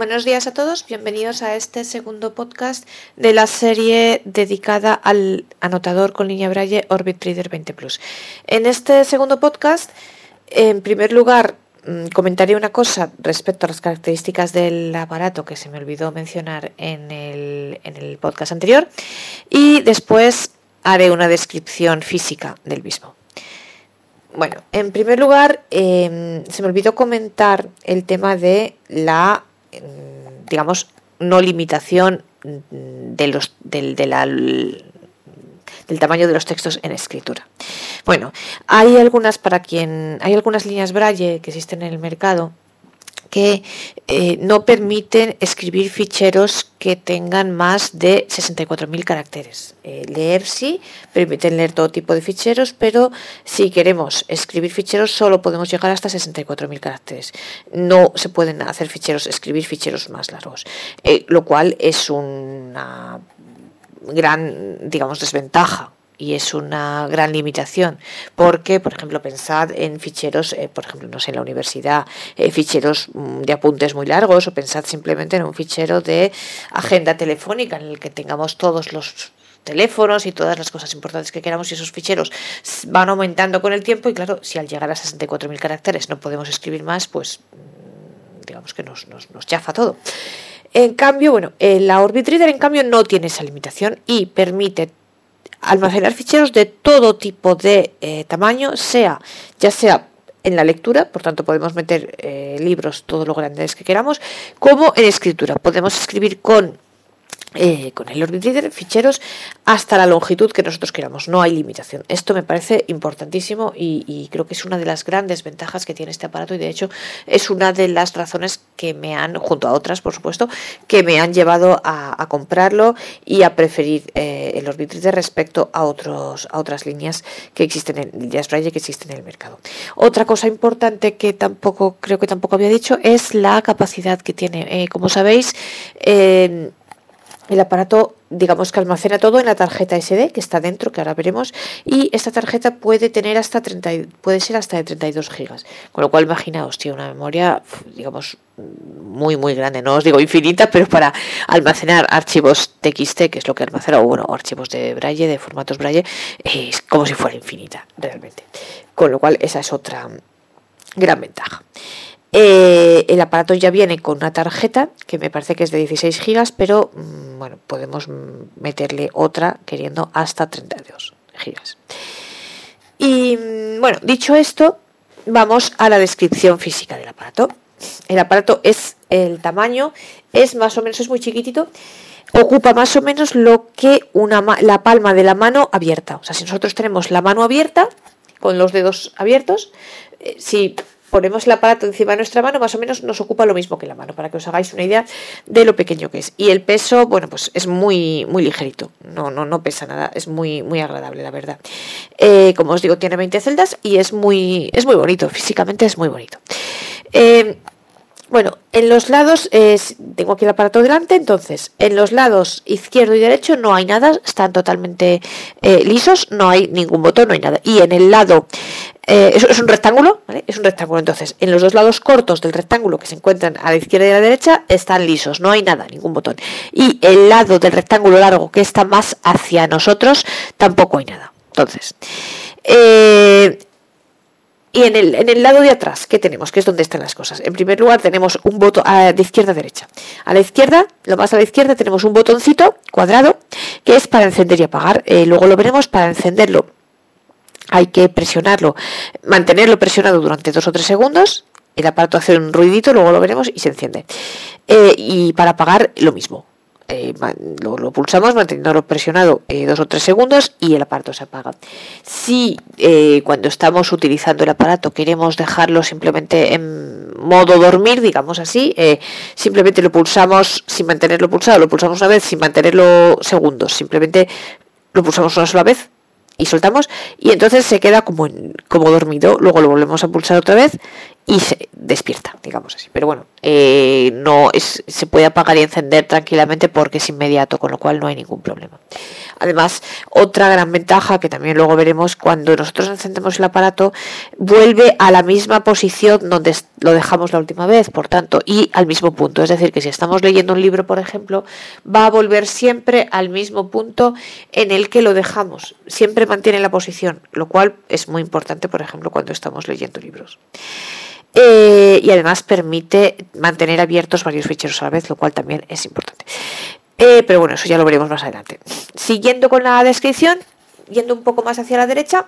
Buenos días a todos, bienvenidos a este segundo podcast de la serie dedicada al anotador con línea Braille Orbit Reader 20 Plus. En este segundo podcast, en primer lugar, mm, comentaré una cosa respecto a las características del aparato que se me olvidó mencionar en el, en el podcast anterior y después haré una descripción física del mismo. Bueno, en primer lugar, em, se me olvidó comentar el tema de la digamos, no limitación de los, del, tamaño de los textos en escritura. Bueno, hay algunas para quien hay algunas líneas Braille que existen en el mercado que eh, no permiten escribir ficheros que tengan más de 64.000 caracteres. Eh, leer sí, permiten leer todo tipo de ficheros, pero si queremos escribir ficheros solo podemos llegar hasta 64.000 caracteres. No se pueden hacer ficheros, escribir ficheros más largos, eh, lo cual es una gran, digamos, desventaja y es una gran limitación porque, por ejemplo, pensad en ficheros, eh, por ejemplo, no sé, en la universidad, eh, ficheros mm, de apuntes muy largos o pensad simplemente en un fichero de agenda telefónica en el que tengamos todos los teléfonos y todas las cosas importantes que queramos y esos ficheros van aumentando con el tiempo y claro, si al llegar a 64.000 caracteres no podemos escribir más, pues mm, digamos que nos, nos, nos chafa todo. En cambio, bueno, la Orbit Reader en cambio no tiene esa limitación y permite almacenar ficheros de todo tipo de eh, tamaño, sea ya sea en la lectura, por tanto podemos meter eh, libros todo lo grandes que queramos, como en escritura. Podemos escribir con eh, con el Reader ficheros hasta la longitud que nosotros queramos. No hay limitación. Esto me parece importantísimo y, creo que es una de las grandes ventajas que tiene este aparato y de hecho es una de las razones que me han, junto a otras por supuesto, que me han llevado a, comprarlo y a preferir eh, el Orbit Reader respecto a, otros, a otras líneas que existen en líneas que existen en el mercado. Otra cosa importante que tampoco creo que tampoco había dicho es la capacidad que tiene. Eh, como sabéis, el aparato, digamos que almacena todo en la tarjeta SD que está dentro, que ahora veremos, y esta tarjeta puede tener hasta 30, puede ser hasta de 32 gigas, con lo cual imaginaos, tiene una memoria, digamos, muy muy grande, no os digo infinita, pero para almacenar archivos TXT, que es lo que almacena, o bueno, archivos de Braille, de formatos Braille, es como si fuera infinita, realmente. Con lo cual esa es otra gran ventaja. Eh, el aparato ya viene con una tarjeta que me parece que es de 16 gigas, pero mm, bueno, podemos meterle otra queriendo hasta 32 gigas. Y mm, bueno, dicho esto, vamos a la descripción física del aparato. El aparato es el tamaño, es más o menos, es muy chiquitito, ocupa más o menos lo que una, la palma de la mano abierta. O sea, si nosotros tenemos la mano abierta, con los dedos abiertos, eh, si ponemos el aparato encima de nuestra mano, más o menos nos ocupa lo mismo que la mano, para que os hagáis una idea de lo pequeño que es. Y el peso, bueno, pues es muy, muy ligerito, no, no, no pesa nada, es muy, muy agradable, la verdad. Eh, como os digo, tiene 20 celdas y es muy, es muy bonito, físicamente es muy bonito. Eh, bueno, en los lados, tengo aquí el aparato delante, entonces en los lados izquierdo y derecho no hay nada, están totalmente eh, lisos, no hay ningún botón, no hay nada. Y en el lado, eh, es, un rectángulo, ¿vale? Es un rectángulo, entonces en los dos lados cortos del rectángulo que se encuentran a la izquierda y a la derecha están lisos, no hay nada, ningún botón. Y el lado del rectángulo largo que está más hacia nosotros, tampoco hay nada. Entonces, eh, y en el, en el, lado de atrás, ¿qué tenemos? Que es donde están las cosas. En primer lugar, tenemos un botón de izquierda a derecha. A la izquierda, lo más a la izquierda, tenemos un botoncito cuadrado que es para encender y apagar. Eh, luego lo veremos para encenderlo. Hay que presionarlo, mantenerlo presionado durante dos o tres segundos. El aparato hace un ruidito, luego lo veremos y se enciende. Eh, y para apagar, lo mismo. Eh, lo, pulsamos manteniéndolo presionado eh, dos o tres segundos y el aparato se apaga. Si eh, cuando estamos utilizando el aparato queremos dejarlo simplemente en modo dormir, digamos así, simplemente lo pulsamos sin mantenerlo pulsado, lo pulsamos una vez sin mantenerlo segundos, simplemente lo pulsamos una sola vez y soltamos y entonces se queda como, como dormido, luego lo volvemos a pulsar otra vez y se despierta, digamos así. Pero bueno, eh, no es, se puede apagar y encender tranquilamente porque es inmediato, con lo cual no hay ningún problema. Además, otra gran ventaja que también luego veremos, cuando nosotros encendemos el aparato, vuelve a la misma posición donde lo dejamos la última vez, por tanto, y al mismo punto. Es decir, que si estamos leyendo un libro, por ejemplo, va a volver siempre al mismo punto en el que lo dejamos. Siempre mantiene la posición, lo cual es muy importante, por ejemplo, cuando estamos leyendo libros. Eh, y además permite mantener abiertos varios ficheros a la vez, lo cual también es importante. Eh, pero bueno, eso ya lo veremos más adelante. Siguiendo con la descripción, yendo un poco más hacia la derecha,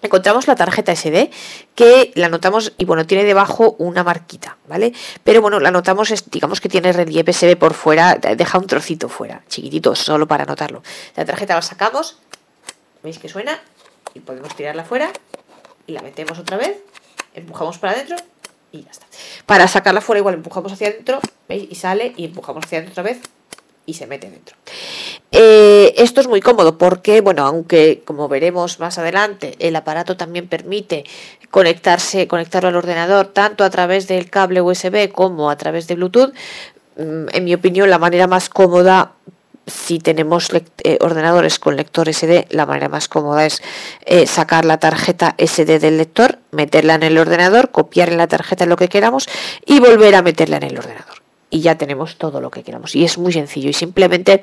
encontramos la tarjeta SD que la notamos y bueno, tiene debajo una marquita, ¿vale? Pero bueno, la notamos, digamos que tiene relieve, se ve por fuera, deja un trocito fuera, chiquitito, solo para notarlo. La tarjeta la sacamos, veis que suena y podemos tirarla fuera y la metemos otra vez empujamos para adentro y ya está. Para sacarla fuera igual empujamos hacia adentro, ¿veis? Y sale y empujamos hacia adentro otra vez y se mete dentro. Eh, esto es muy cómodo porque, bueno, aunque como veremos más adelante, el aparato también permite conectarse, conectarlo al ordenador tanto a través del cable USB como a través de Bluetooth, mm, en mi opinión, la manera más cómoda si tenemos eh, ordenadores con lector SD, la manera más cómoda es eh, sacar la tarjeta SD del lector, meterla en el ordenador, copiar en la tarjeta lo que queramos y volver a meterla en el ordenador. Y ya tenemos todo lo que queramos. Y es muy sencillo. Y simplemente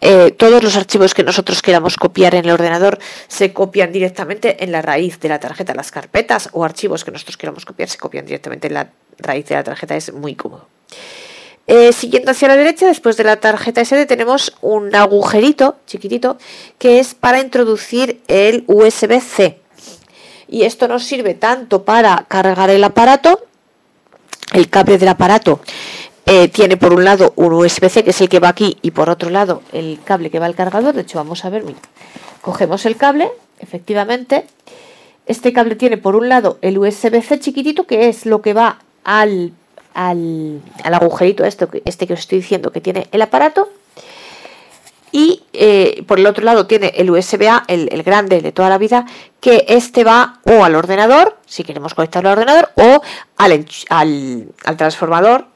eh, todos los archivos que nosotros queramos copiar en el ordenador se copian directamente en la raíz de la tarjeta. Las carpetas o archivos que nosotros queramos copiar se copian directamente en la raíz de la tarjeta. Es muy cómodo. Eh, siguiendo hacia la derecha, después de la tarjeta SD, tenemos un agujerito chiquitito que es para introducir el USB-C. Y esto nos sirve tanto para cargar el aparato, el cable del aparato eh, tiene por un lado un USB-C que es el que va aquí y por otro lado el cable que va al cargador. De hecho, vamos a ver, mira, cogemos el cable, efectivamente. Este cable tiene por un lado el USB-C chiquitito que es lo que va al al, agujerito este, este que os estoy diciendo que tiene el aparato. Y eh, por el otro lado tiene el USB-A, el, grande de toda la vida, que este va o al ordenador, si queremos conectarlo al ordenador, o al, al, transformador,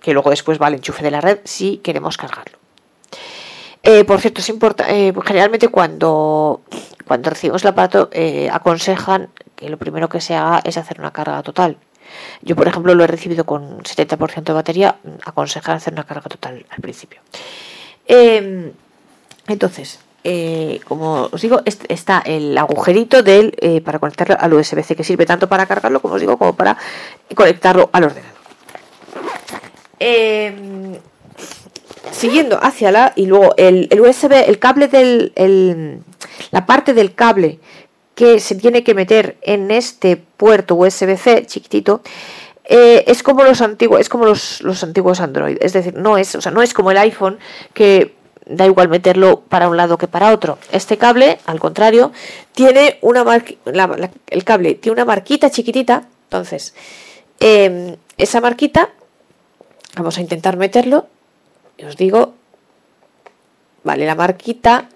que luego después va al enchufe de la red, si queremos cargarlo. Eh, por cierto, es importante, eh, generalmente cuando, cuando recibimos el aparato aconsejan que lo primero que se haga es hacer una carga total. Yo, por ejemplo, lo he recibido con 70% de batería, aconsejar hacer una carga total al principio. Em, entonces, eh, como os digo, está el agujerito del, eh, para conectarlo al USB-C, que sirve tanto para cargarlo, como os digo, como para conectarlo al ordenador. Em, siguiendo hacia la y luego el, USB, el cable del, la parte del cable que se tiene que meter en este puerto USB-C chiquitito eh, es como los antiguos, es como los, antiguos Android, es decir, no es, o sea, no es como el iPhone que da igual meterlo para un lado que para otro. Este cable, al contrario, tiene una el cable tiene una marquita chiquitita, entonces em, esa marquita vamos a intentar meterlo. Y os digo, vale, la marquita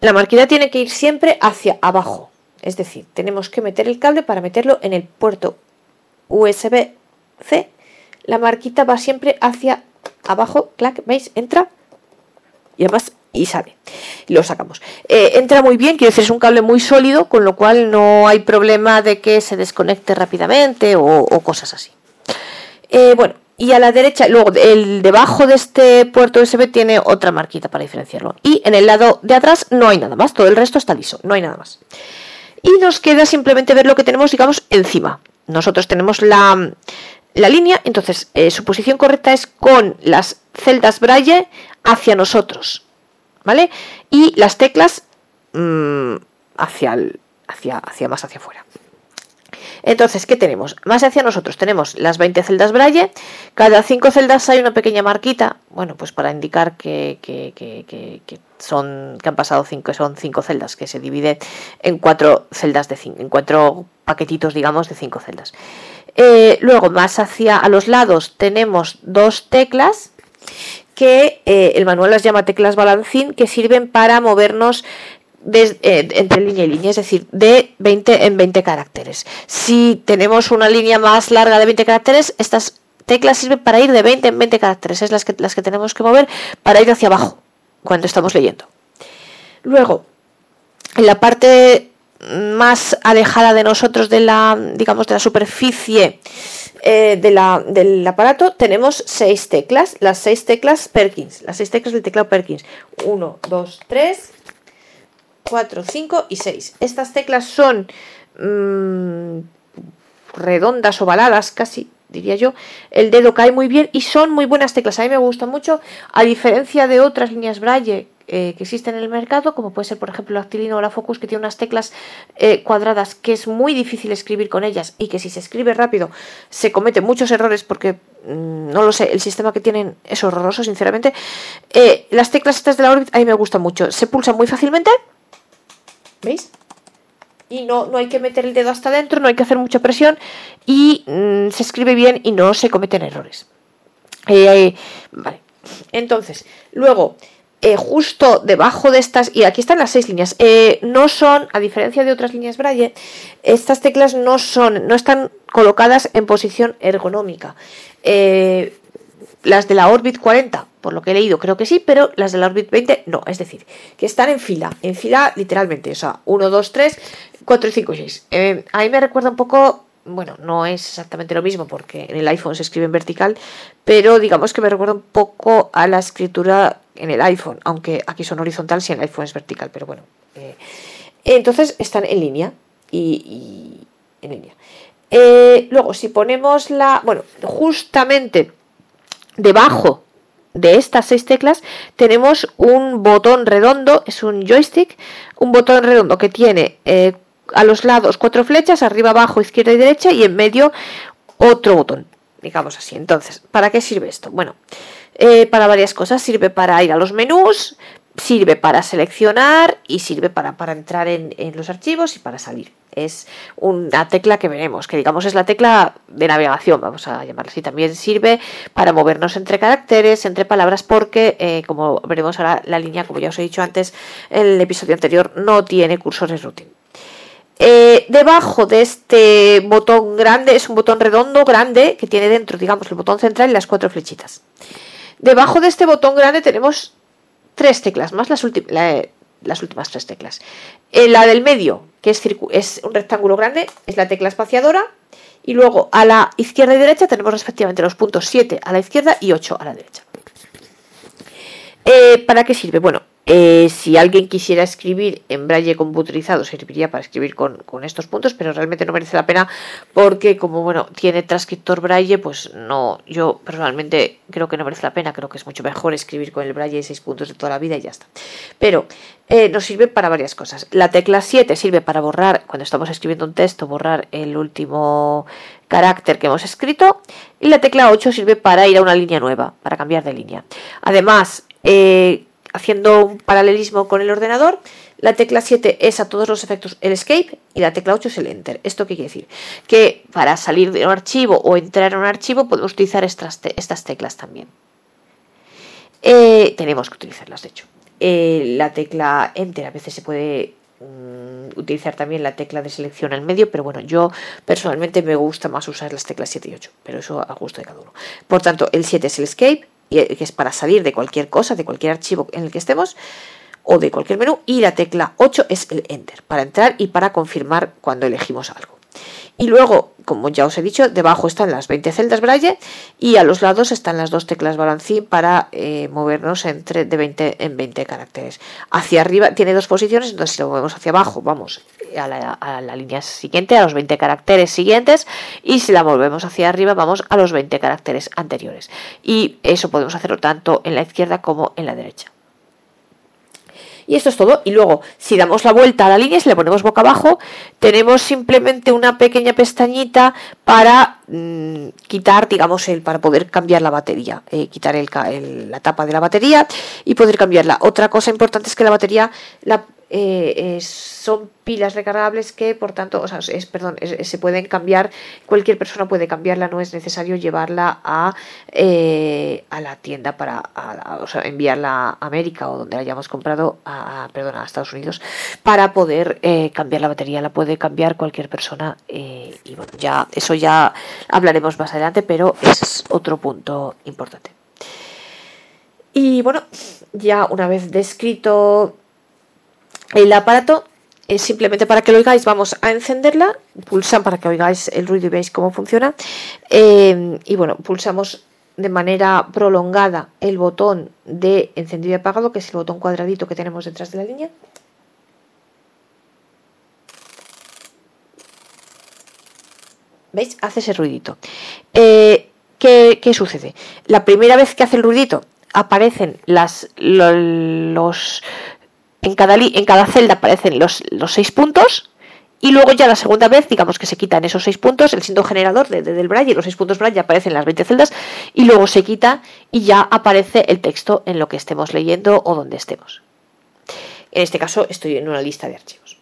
La marquita tiene que ir siempre hacia abajo. Es decir, tenemos que meter el cable para meterlo en el puerto USB-C. La marquita va siempre hacia abajo. Clac, ¿veis? Entra. Y además, y sale. Lo sacamos. Eh, entra muy bien, quiero decir, es un cable muy sólido, con lo cual no hay problema de que se desconecte rápidamente o, cosas así. Eh, bueno, y a la derecha, luego el debajo de este puerto USB tiene otra marquita para diferenciarlo. Y en el lado de atrás no hay nada más, todo el resto está liso, no hay nada más. Y nos queda simplemente ver lo que tenemos, digamos, encima. Nosotros tenemos la, línea, entonces eh, su posición correcta es con las celdas braille hacia nosotros, ¿vale? Y las teclas mm, hacia, hacia, hacia más hacia afuera. Entonces, ¿qué tenemos? Más hacia nosotros tenemos las 20 celdas Braille. Cada 5 celdas hay una pequeña marquita, bueno, pues para indicar que, son, que han pasado 5, son 5 celdas, que se divide en 4 celdas de 5, en 4 paquetitos, digamos, de 5 celdas. Eh, luego, más hacia a los lados tenemos dos teclas que eh, el manual las llama teclas balancín, que sirven para movernos eh, entre línea y línea, es decir, de 20 en 20 caracteres. Si tenemos una línea más larga de 20 caracteres, estas teclas sirven para ir de 20 en 20 caracteres, es las que, las que tenemos que mover para ir hacia abajo cuando estamos leyendo. Luego, en la parte más alejada de nosotros de la, digamos, de la superficie eh, de la, del aparato, tenemos seis teclas, las seis teclas Perkins, las seis teclas del teclado Perkins. 1, 2, 3, 4, 5 y 6. Estas teclas son mmm, redondas, ovaladas, casi diría yo. El dedo cae muy bien y son muy buenas teclas. A mí me gustan mucho, a diferencia de otras líneas Braille eh, que existen en el mercado, como puede ser, por ejemplo, la Actilino o la Focus, que tiene unas teclas eh, cuadradas que es muy difícil escribir con ellas y que si se escribe rápido se cometen muchos errores porque, mm, no lo sé, el sistema que tienen es horroroso, sinceramente. Eh, las teclas estas de la Orbit a mí me gustan mucho. Se pulsan muy fácilmente ¿Veis? Y no, no hay que meter el dedo hasta adentro, no hay que hacer mucha presión y mm, se escribe bien y no se cometen errores. Eh, vale. Entonces, luego, eh, justo debajo de estas, y aquí están las seis líneas, eh, no son, a diferencia de otras líneas Braille, estas teclas no son, no están colocadas en posición ergonómica. Las de la Orbit 40 por lo que he leído creo que sí, pero las de la Orbit 20 no, es decir, que están en fila, en fila literalmente, o sea, 1, 2, 3, 4, 5, 6. a mí me recuerda un poco, bueno, no es exactamente lo mismo porque en el iPhone se escribe en vertical, pero digamos que me recuerda un poco a la escritura en el iPhone, aunque aquí son horizontales y en el iPhone es vertical, pero bueno. Eh, entonces están en línea y, en línea. Eh, luego, si ponemos la, bueno, justamente debajo de estas seis teclas tenemos un botón redondo, es un joystick, un botón redondo que tiene eh, a los lados cuatro flechas, arriba, abajo, izquierda y derecha, y en medio otro botón, digamos así. Entonces, ¿para qué sirve esto? Bueno, eh, para varias cosas. Sirve para ir a los menús, sirve para seleccionar y sirve para, para entrar en, en los archivos y para salir es una tecla que veremos, que digamos es la tecla de navegación, vamos a llamarla así. También sirve para movernos entre caracteres, entre palabras, porque, eh, como veremos ahora, la línea, como ya os he dicho antes en el episodio anterior, no tiene cursores routing. Eh, debajo de este botón grande, es un botón redondo grande que tiene dentro, digamos, el botón central y las cuatro flechitas. Debajo de este botón grande tenemos tres teclas más, las, las últimas tres teclas. En la del medio, que es, es un rectángulo grande, es la tecla espaciadora. Y luego a la izquierda y derecha tenemos respectivamente los puntos 7 a la izquierda y 8 a la derecha. Eh, ¿Para qué sirve? Bueno, eh, si alguien quisiera escribir en braille computerizado, serviría para escribir con, estos puntos, pero realmente no merece la pena porque como bueno, tiene transcriptor braille, pues no, yo personalmente creo que no merece la pena, creo que es mucho mejor escribir con el braille de 6 puntos de toda la vida y ya está. Pero eh, nos sirve para varias cosas. La tecla 7 sirve para borrar, cuando estamos escribiendo un texto, borrar el último carácter que hemos escrito y la tecla 8 sirve para ir a una línea nueva, para cambiar de línea. Además, eh, haciendo un paralelismo con el ordenador, la tecla 7 es a todos los efectos el escape y la tecla 8 es el enter. ¿Esto qué quiere decir? Que para salir de un archivo o entrar en un archivo podemos utilizar estas, estas teclas también. Eh, tenemos que utilizarlas, de hecho. Eh, la tecla enter a veces se puede mm, utilizar también la tecla de selección al medio, pero bueno, yo personalmente me gusta más usar las teclas 7 y 8, pero eso a gusto de cada uno. Por tanto, el 7 es el escape, que es para salir de cualquier cosa, de cualquier archivo en el que estemos, o de cualquier menú, y la tecla 8 es el Enter, para entrar y para confirmar cuando elegimos algo. Y luego, como ya os he dicho, debajo están las 20 celdas Braille y a los lados están las dos teclas balancín para eh, movernos entre de 20 en 20 caracteres. Hacia arriba tiene dos posiciones, entonces si lo movemos hacia abajo, vamos a la, a la, línea siguiente, a los 20 caracteres siguientes, y si la volvemos hacia arriba, vamos a los 20 caracteres anteriores. Y eso podemos hacerlo tanto en la izquierda como en la derecha. Y esto es todo. Y luego, si damos la vuelta a la línea, si le ponemos boca abajo, tenemos simplemente una pequeña pestañita para mm, quitar, digamos, el, para poder cambiar la batería, eh, quitar el, la tapa de la batería y poder cambiarla. Otra cosa importante es que la batería la eh, son pilas recargables que, por tanto, o sea, es, perdón, se pueden cambiar, cualquier persona puede cambiarla, no es necesario llevarla a, eh, la tienda para o sea, enviarla a América o donde la hayamos comprado, a, perdón, a Estados Unidos, para poder eh, cambiar la batería. La puede cambiar cualquier persona y bueno, ya eso ya hablaremos más adelante, pero es otro punto importante. Y bueno, ya una vez descrito el aparato, es simplemente para que lo oigáis, vamos a encenderla, pulsan para que oigáis el ruido y veáis cómo funciona. Eh, y bueno, pulsamos de manera prolongada el botón de encendido y apagado, que es el botón cuadradito que tenemos detrás de la línea. ¿Veis? Hace ese ruidito. Eh, ¿qué, ¿qué, sucede? La primera vez que hace el ruidito aparecen las, los, en cada, en cada celda aparecen los, los seis puntos y luego ya la segunda vez, digamos que se quitan esos seis puntos, el símbolo generador de, del braille, los seis puntos braille aparecen en las 20 celdas y luego se quita y ya aparece el texto en lo que estemos leyendo o donde estemos. En este caso estoy en una lista de archivos.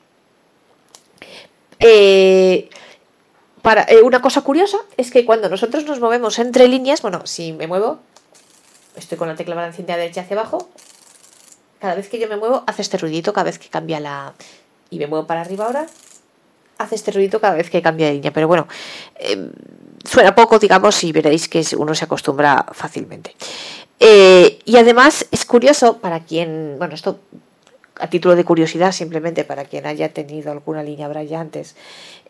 Eh, para, eh, una cosa curiosa es que cuando nosotros nos movemos entre líneas, bueno, si me muevo, estoy con la tecla balancita de derecha hacia abajo, cada vez que yo me muevo hace este ruidito cada vez que cambia la... y me muevo para arriba ahora, hace este ruidito cada vez que cambia de línea. Pero bueno, em, suena poco, digamos, y veréis que uno se acostumbra fácilmente. Eh, y además es curioso para quien, bueno, esto a título de curiosidad, simplemente para quien haya tenido alguna línea braille antes,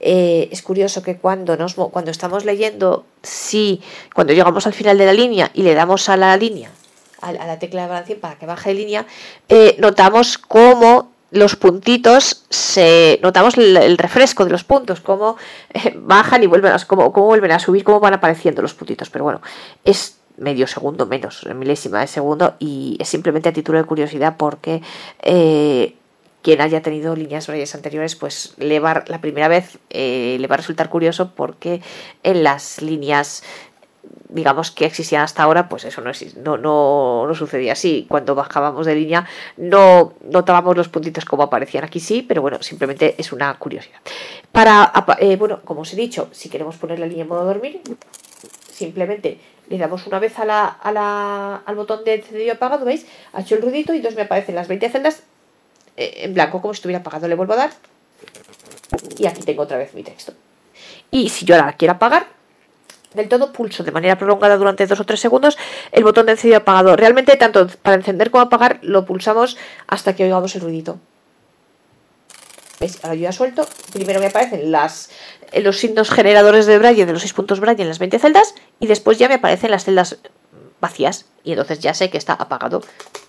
eh, es curioso que cuando, nos, cuando estamos leyendo, si cuando llegamos al final de la línea y le damos a la línea a, la tecla de balancín para que baje de línea, eh, notamos cómo los puntitos se notamos el, refresco de los puntos cómo eh, bajan y vuelven a, cómo, vuelven a subir cómo van apareciendo los puntitos. Pero bueno es medio segundo menos milésima de segundo y es simplemente a título de curiosidad porque eh, quien haya tenido líneas brailles anteriores pues le va la primera vez le va a resultar curioso porque en las líneas digamos que existían hasta ahora, pues eso no, no, no, sucedía así. Cuando bajábamos de línea no notábamos los puntitos como aparecían aquí sí, pero bueno, simplemente es una curiosidad. Para, eh, bueno, como os he dicho, si queremos poner la línea en modo dormir, simplemente le damos una vez a la, al botón de encendido apagado, ¿veis? Ha hecho el ruidito y entonces me aparecen las 20 celdas eh, en blanco, como si estuviera apagado. Le vuelvo a dar y aquí tengo otra vez mi texto. Y si yo ahora quiero apagar, del todo, pulso de manera prolongada durante dos o tres segundos el botón de encendido apagado. Realmente, tanto para encender como apagar, lo pulsamos hasta que oigamos el ruidito. ¿Veis? Ahora yo ya suelto. Primero me aparecen las, los signos generadores de braille de los seis puntos braille en las 20 celdas y después ya me aparecen las celdas vacías y entonces ya sé que está apagado.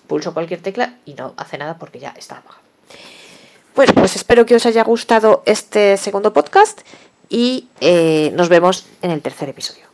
Pulso cualquier tecla y no hace nada porque ya está apagado. Bueno, pues espero que os haya gustado este segundo podcast y eh, nos vemos en el tercer episodio.